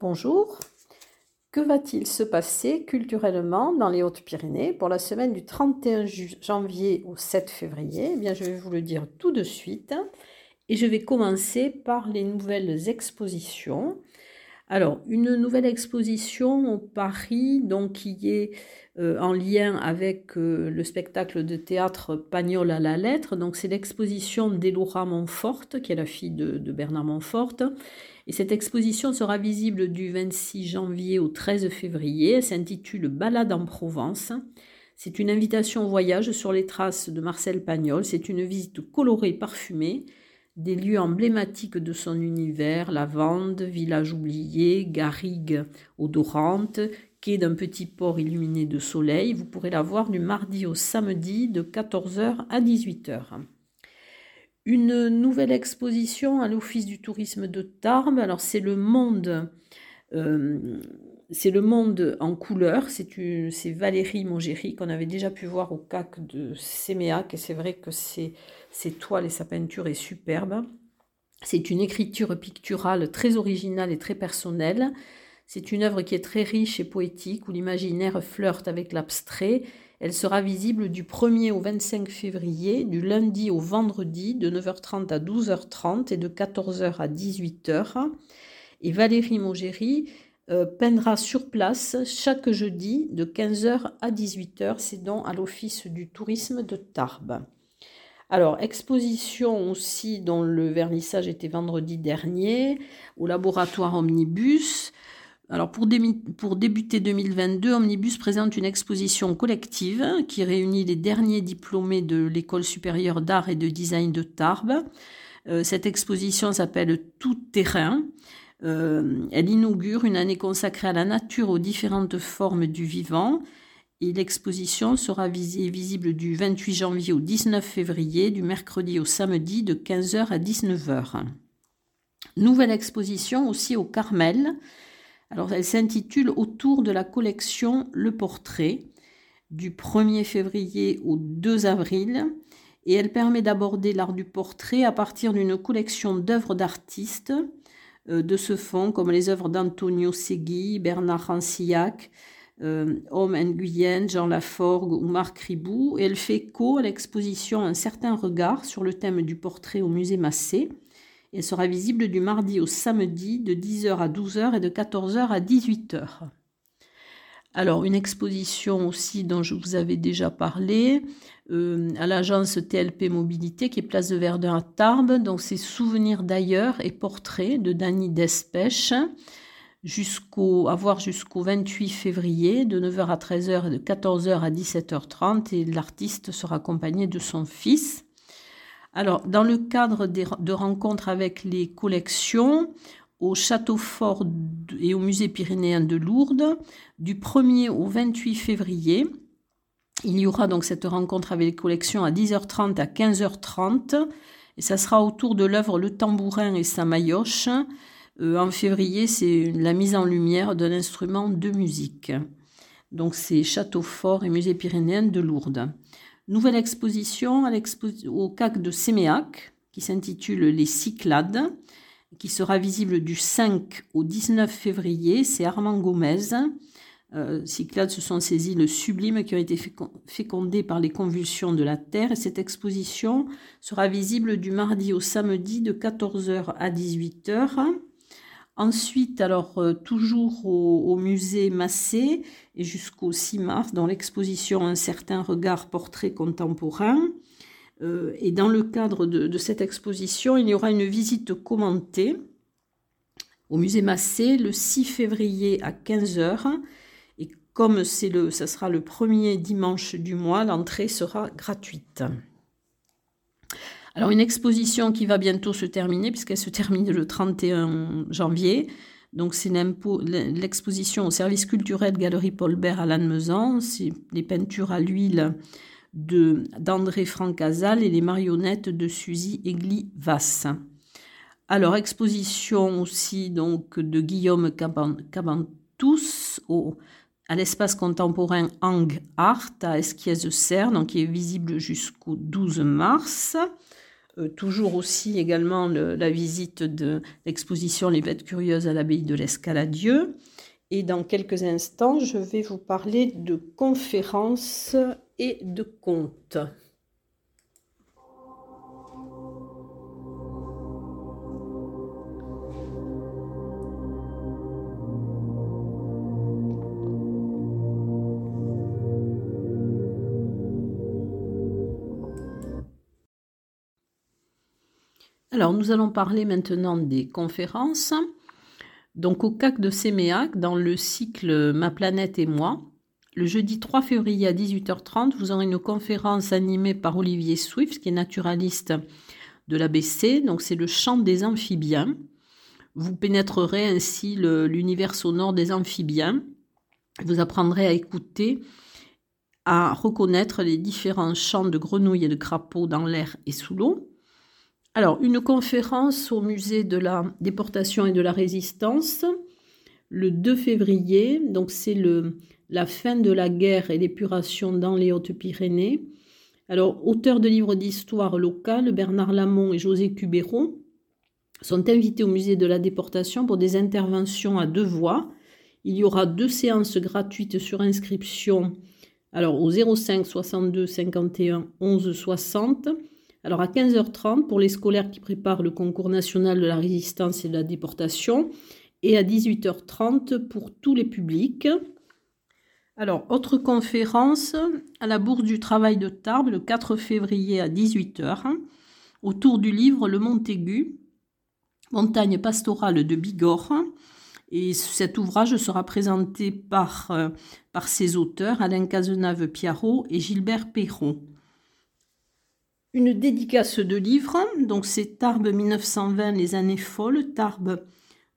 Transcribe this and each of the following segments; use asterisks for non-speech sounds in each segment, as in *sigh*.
Bonjour. Que va-t-il se passer culturellement dans les Hautes-Pyrénées pour la semaine du 31 janvier au 7 février? Eh bien, je vais vous le dire tout de suite. Et je vais commencer par les nouvelles expositions. Alors, une nouvelle exposition au Paris, donc qui est euh, en lien avec euh, le spectacle de théâtre Pagnol à la lettre. Donc, c'est l'exposition d'Elora Montfort, qui est la fille de, de, Bernard Montfort. Et cette exposition sera visible du 26 janvier au 13 février. Elle s'intitule Balade en Provence. C'est une invitation au voyage sur les traces de Marcel Pagnol. C'est une visite colorée, parfumée des lieux emblématiques de son univers, Lavande, village oublié, garrigue odorante, quai d'un petit port illuminé de soleil. Vous pourrez la voir du mardi au samedi de 14h à 18h. Une nouvelle exposition à l'Office du tourisme de Tarbes. Alors c'est le monde euh, c'est le monde en couleur. C'est Valérie Mongéry qu'on avait déjà pu voir au CAC de Séméac. Et c'est vrai que ses, toiles et sa peinture est superbe. C'est une écriture picturale très originale et très personnelle. C'est une œuvre qui est très riche et poétique, où l'imaginaire flirte avec l'abstrait. Elle sera visible du 1er au 25 février, du lundi au vendredi, de 9h30 à 12h30 et de 14h à 18h. Et Valérie Mogéry euh, peindra sur place chaque jeudi de 15h à 18h. C'est donc à l'Office du tourisme de Tarbes. Alors, exposition aussi dont le vernissage était vendredi dernier au laboratoire Omnibus. Alors, pour, débuter 2022, Omnibus présente une exposition collective qui réunit les derniers diplômés de l'École supérieure d'art et de design de Tarbes. Euh, cette exposition s'appelle Tout terrain euh, elle inaugure une année consacrée à la nature, aux différentes formes du vivant. Et l'exposition sera visible du 28 janvier au 19 février, du mercredi au samedi de 15h à 19h. Nouvelle exposition aussi au Carmel. Alors elle s'intitule Autour de la collection Le Portrait du 1er février au 2 avril et elle permet d'aborder l'art du portrait à partir d'une collection d'œuvres d'artistes euh, de ce fond, comme les œuvres d'Antonio Segui, Bernard Rancillac, euh, Homme Nguyen, Jean Laforgue ou Marc Ribou, elle fait écho à l'exposition Un certain regard sur le thème du portrait au musée Massé. Elle sera visible du mardi au samedi de 10h à 12h et de 14h à 18h. Alors, une exposition aussi dont je vous avais déjà parlé, euh, à l'agence TLP Mobilité qui est place de Verdun à Tarbes. Donc c'est Souvenirs d'ailleurs et portraits de Dany Despèche jusqu'au à voir jusqu'au 28 février de 9h à 13h et de 14h à 17h30 et l'artiste sera accompagné de son fils. Alors dans le cadre de rencontres avec les collections au Château Fort et au Musée pyrénéen de Lourdes du 1er au 28 février il y aura donc cette rencontre avec les collections à 10h30 à 15h30 et ça sera autour de l'œuvre Le tambourin et sa maillotche. Euh, en février, c'est la mise en lumière d'un instrument de musique. Donc c'est Château Fort et Musée Pyrénéen de Lourdes. Nouvelle exposition au CAC de Séméac qui s'intitule Les Cyclades, qui sera visible du 5 au 19 février. C'est Armand Gomez euh, Cyclades, ce sont ces îles sublimes qui ont été fécondées par les convulsions de la Terre. Et cette exposition sera visible du mardi au samedi de 14h à 18h. Ensuite, alors euh, toujours au, musée Massé et jusqu'au 6 mars, dans l'exposition Un certain regard portrait contemporain. Euh, et dans le cadre de, cette exposition, il y aura une visite commentée au musée Massé le 6 février à 15h comme c'est le, ça sera le premier dimanche du mois, l'entrée sera gratuite. Alors une exposition qui va bientôt se terminer puisqu'elle se termine le 31 janvier. Donc c'est l'exposition au service culturel Galerie Paul Bert à Lannemezan. C'est les peintures à l'huile d'André Francazal et les marionnettes de Suzy Egli Vasse. Alors exposition aussi donc de Guillaume Cabantous au à l'espace contemporain Hang Art à Esquies-Serre, donc qui est visible jusqu'au 12 mars. Euh, toujours aussi également la visite de l'exposition Les bêtes curieuses à l'abbaye de l'Escaladieu. Et dans quelques instants, je vais vous parler de conférences et de contes. Alors, nous allons parler maintenant des conférences. Donc, au CAC de Séméac, dans le cycle Ma planète et moi, le jeudi 3 février à 18h30, vous aurez une conférence animée par Olivier Swift, qui est naturaliste de l'ABC. Donc, c'est le chant des amphibiens. Vous pénétrerez ainsi l'univers sonore des amphibiens. Vous apprendrez à écouter, à reconnaître les différents chants de grenouilles et de crapauds dans l'air et sous l'eau. Alors, une conférence au musée de la déportation et de la résistance le 2 février. Donc, c'est la fin de la guerre et l'épuration dans les Hautes-Pyrénées. Alors, auteurs de livres d'histoire locale, Bernard Lamont et José Cubéron sont invités au musée de la déportation pour des interventions à deux voix. Il y aura deux séances gratuites sur inscription. Alors, au 05 62 51 11 60 alors à 15h30 pour les scolaires qui préparent le concours national de la résistance et de la déportation et à 18h30 pour tous les publics. Alors, autre conférence à la Bourse du Travail de Tarbes le 4 février à 18h autour du livre Le Montaigu, montagne pastorale de Bigorre. Et cet ouvrage sera présenté par, euh, ses auteurs, Alain Cazenave-Piarot et Gilbert Perron une dédicace de livres. Donc c'est Tarbes 1920, les années folles. Tarbes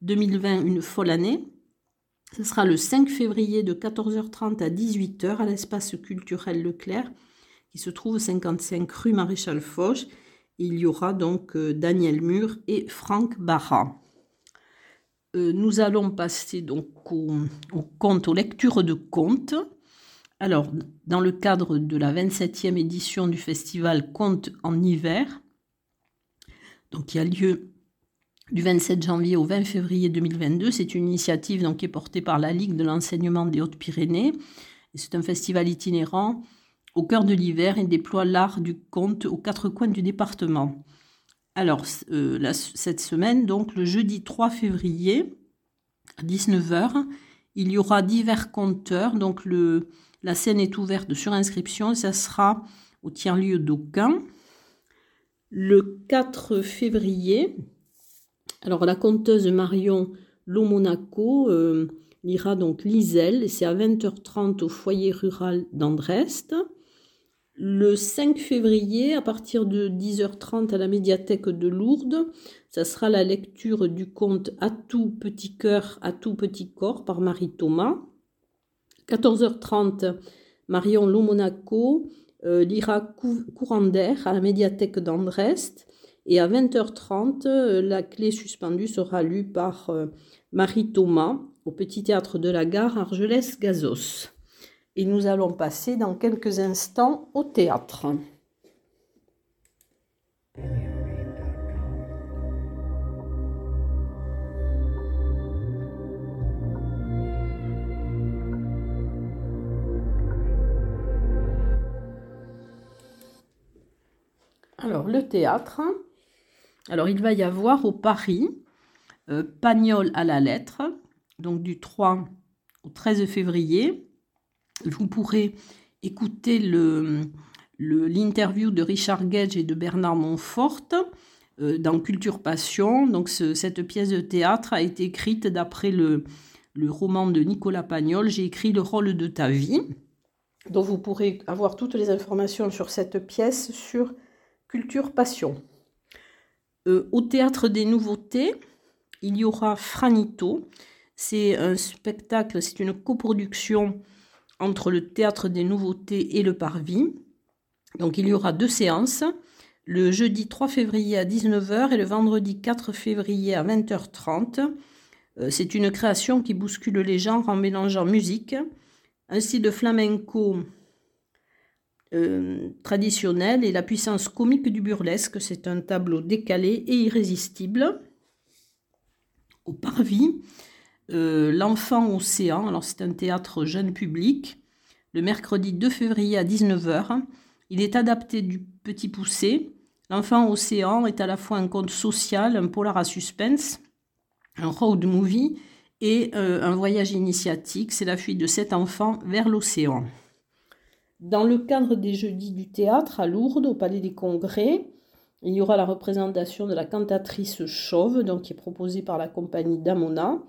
2020, une folle année. Ce sera le 5 février de 14h30 à 18h à l'espace culturel Leclerc, qui se trouve 55 rue Maréchal Foch. Il y aura donc euh, Daniel Mur et Franck Barra. Euh, nous allons passer donc au, au conte, aux lectures de contes. Alors, dans le cadre de la 27e édition du festival Contes en hiver, donc qui a lieu du 27 janvier au 20 février 2022, c'est une initiative donc, qui est portée par la Ligue de l'enseignement des Hautes-Pyrénées. C'est un festival itinérant au cœur de l'hiver et déploie l'art du conte aux quatre coins du département. Alors, euh, cette semaine, donc le jeudi 3 février à 19h, il y aura divers conteurs. Donc, le, la scène est ouverte sur inscription ça sera au tiers-lieu d'Aucun. Le 4 février, alors la conteuse Marion Lomonaco euh, lira donc Liselle c'est à 20h30 au foyer rural d'Andrest. Le 5 février, à partir de 10h30 à la médiathèque de Lourdes, ça sera la lecture du conte À tout petit cœur, à tout petit corps par Marie Thomas. 14h30, Marion Lomonaco euh, lira Courant d'air à la médiathèque d'Andrest. Et à 20h30, euh, la clé suspendue sera lue par euh, Marie Thomas au Petit Théâtre de la Gare Argelès-Gazos. Et nous allons passer dans quelques instants au théâtre. Alors, le théâtre. Alors, il va y avoir au Paris euh, Pagnol à la lettre, donc du 3 au 13 février. Vous pourrez écouter l'interview de Richard Gage et de Bernard Montfort euh, dans Culture Passion. Donc, cette pièce de théâtre a été écrite d'après le, le roman de Nicolas Pagnol. J'ai écrit le rôle de ta vie. Donc, vous pourrez avoir toutes les informations sur cette pièce sur Culture Passion. Euh, au Théâtre des Nouveautés, il y aura Franito. C'est un spectacle, c'est une coproduction entre le Théâtre des Nouveautés et le Parvis. Donc il y aura deux séances, le jeudi 3 février à 19h et le vendredi 4 février à 20h30. Euh, c'est une création qui bouscule les genres en mélangeant musique, style de flamenco euh, traditionnelle et la puissance comique du burlesque. C'est un tableau décalé et irrésistible. Au parvis, euh, L'Enfant Océan, alors c'est un théâtre jeune public, le mercredi 2 février à 19h. Il est adapté du Petit Poussé. L'Enfant Océan est à la fois un conte social, un polar à suspense, un road movie et euh, un voyage initiatique. C'est la fuite de sept enfants vers l'océan. Dans le cadre des Jeudis du théâtre à Lourdes, au Palais des Congrès, il y aura la représentation de la cantatrice Chauve, donc qui est proposée par la compagnie Damona.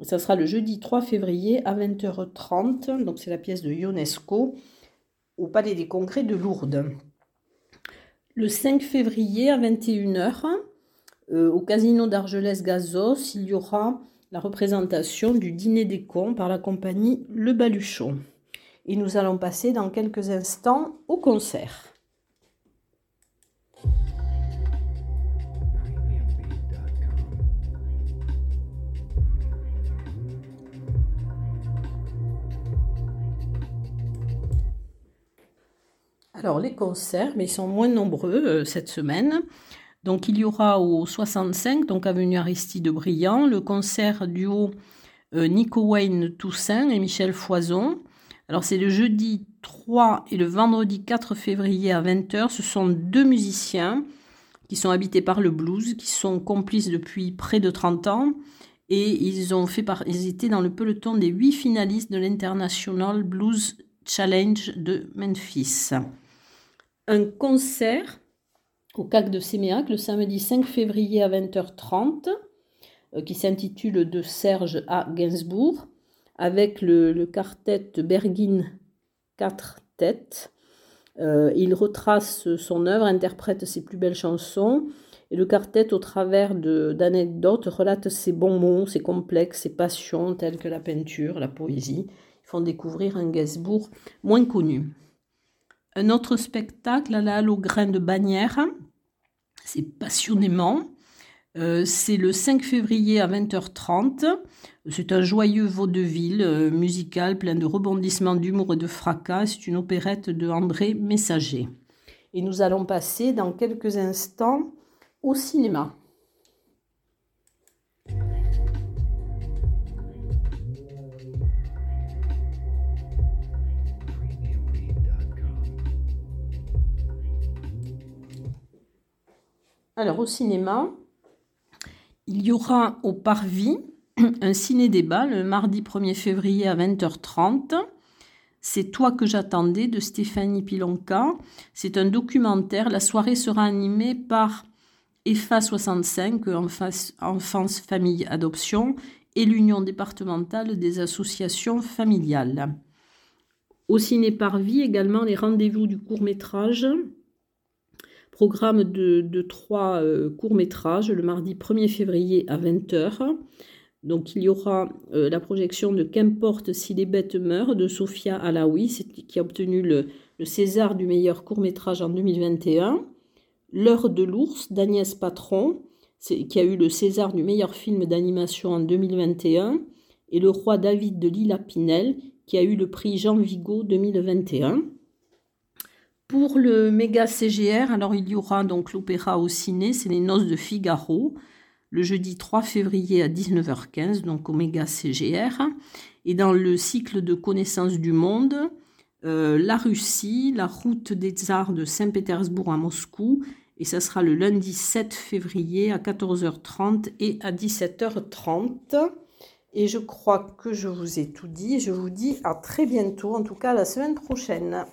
Ça sera le jeudi 3 février à 20h30, donc c'est la pièce de Ionesco au Palais des Congrès de Lourdes. Le 5 février à 21h, euh, au Casino d'Argelès-Gazos, il y aura la représentation du Dîner des cons par la compagnie Le Baluchon. Et nous allons passer dans quelques instants au concert. Alors les concerts, mais ils sont moins nombreux euh, cette semaine. Donc il y aura au 65, donc avenue Aristide Briand, le concert duo euh, Nico Wayne Toussaint et Michel Foison. Alors c'est le jeudi 3 et le vendredi 4 février à 20h. Ce sont deux musiciens qui sont habités par le blues, qui sont complices depuis près de 30 ans. Et ils, ont fait par... ils étaient dans le peloton des huit finalistes de l'International Blues Challenge de Memphis. Un concert au CAC de Séméac le samedi 5 février à 20h30 euh, qui s'intitule De Serge à Gainsbourg avec le, quartet Bergin 4 têtes. Euh, il retrace son œuvre, interprète ses plus belles chansons, et le quartet, au travers d'anecdotes, relate ses bons mots, ses complexes, ses passions, telles que la peinture, la poésie. Ils font découvrir un Gainsbourg moins connu. Un autre spectacle à la Halle au grain de Bagnères, c'est passionnément. Euh, c'est le 5 février à 20h30. C'est un joyeux vaudeville euh, musical plein de rebondissements, d'humour et de fracas. C'est une opérette de André Messager. Et nous allons passer dans quelques instants au cinéma. Alors au cinéma, il y aura au Parvis *clears throat* un ciné-débat le mardi 1er février à 20h30. C'est Toi que j'attendais de Stéphanie Pilonka. C'est un documentaire. La soirée sera animée par EFA 65, Enfance, Famille, Adoption, et l'Union départementale des associations familiales. Au ciné Parvis également les rendez-vous du court métrage Programme de, trois euh, courts-métrages le mardi 1er février à 20h. Donc il y aura euh, la projection de Qu'importe si les bêtes meurent de Sophia Alaoui, qui a obtenu le, César du meilleur court-métrage en 2021. L'heure de l'ours d'Agnès Patron, qui a eu le César du meilleur film d'animation en 2021. Et Le roi David de Lila Pinel, qui a eu le prix Jean Vigo 2021. Pour le méga CGR, alors il y aura donc l'opéra au ciné, c'est les Noces de Figaro, le jeudi 3 février à 19h15, donc au méga CGR. Et dans le cycle de connaissances du monde, euh, la Russie, la route des tsars de Saint-Pétersbourg à Moscou, et ça sera le lundi 7 février à 14h30 et à 17h30. Et je crois que je vous ai tout dit. Je vous dis à très bientôt, en tout cas la semaine prochaine.